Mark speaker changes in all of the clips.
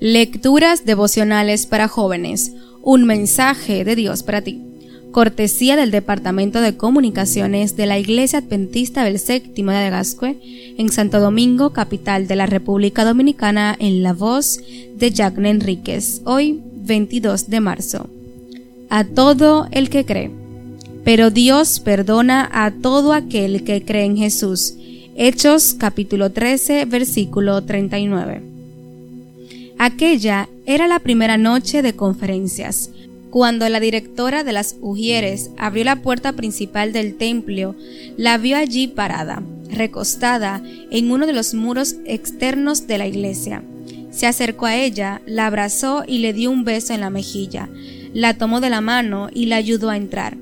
Speaker 1: Lecturas devocionales para jóvenes. Un mensaje de Dios para ti. Cortesía del Departamento de Comunicaciones de la Iglesia Adventista del Séptimo de Gascue en Santo Domingo, capital de la República Dominicana, en la voz de Jacqueline Enríquez. Hoy, 22 de marzo. A todo el que cree. Pero Dios perdona a todo aquel que cree en Jesús. Hechos capítulo 13, versículo 39. Aquella era la primera noche de conferencias. Cuando la directora de las Ujieres abrió la puerta principal del templo, la vio allí parada, recostada en uno de los muros externos de la iglesia. Se acercó a ella, la abrazó y le dio un beso en la mejilla. La tomó de la mano y la ayudó a entrar.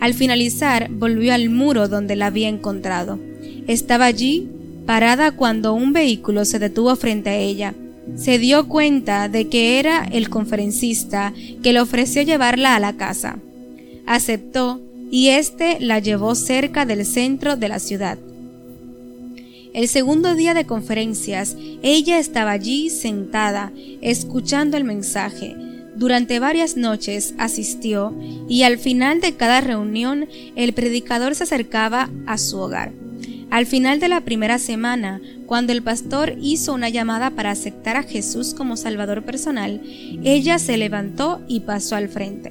Speaker 1: Al finalizar, volvió al muro donde la había encontrado. Estaba allí, parada cuando un vehículo se detuvo frente a ella se dio cuenta de que era el conferencista que le ofreció llevarla a la casa. Aceptó y éste la llevó cerca del centro de la ciudad. El segundo día de conferencias, ella estaba allí sentada, escuchando el mensaje. Durante varias noches asistió y al final de cada reunión el predicador se acercaba a su hogar. Al final de la primera semana, cuando el pastor hizo una llamada para aceptar a Jesús como Salvador personal, ella se levantó y pasó al frente.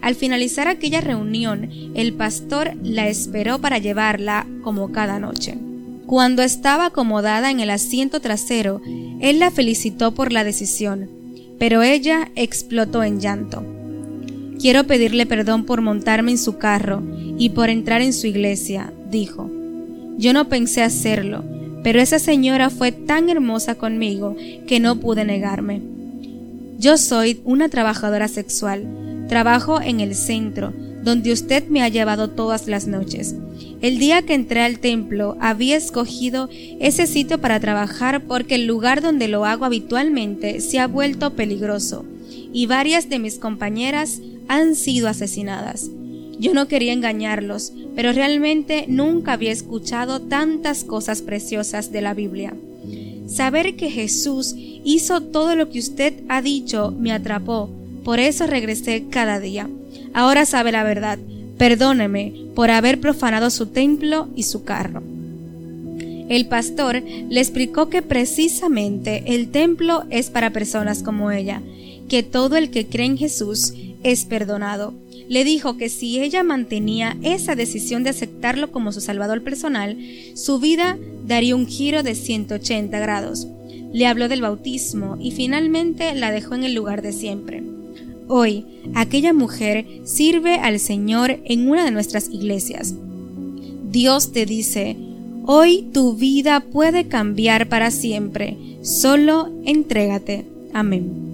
Speaker 1: Al finalizar aquella reunión, el pastor la esperó para llevarla como cada noche. Cuando estaba acomodada en el asiento trasero, él la felicitó por la decisión, pero ella explotó en llanto. Quiero pedirle perdón por montarme en su carro y por entrar en su iglesia, dijo. Yo no pensé hacerlo, pero esa señora fue tan hermosa conmigo que no pude negarme. Yo soy una trabajadora sexual. Trabajo en el centro, donde usted me ha llevado todas las noches. El día que entré al templo había escogido ese sitio para trabajar porque el lugar donde lo hago habitualmente se ha vuelto peligroso y varias de mis compañeras han sido asesinadas. Yo no quería engañarlos, pero realmente nunca había escuchado tantas cosas preciosas de la Biblia. Saber que Jesús hizo todo lo que usted ha dicho me atrapó, por eso regresé cada día. Ahora sabe la verdad. Perdóneme por haber profanado su templo y su carro. El pastor le explicó que precisamente el templo es para personas como ella, que todo el que cree en Jesús es perdonado le dijo que si ella mantenía esa decisión de aceptarlo como su salvador personal, su vida daría un giro de 180 grados. Le habló del bautismo y finalmente la dejó en el lugar de siempre. Hoy, aquella mujer sirve al Señor en una de nuestras iglesias. Dios te dice, hoy tu vida puede cambiar para siempre, solo entrégate. Amén.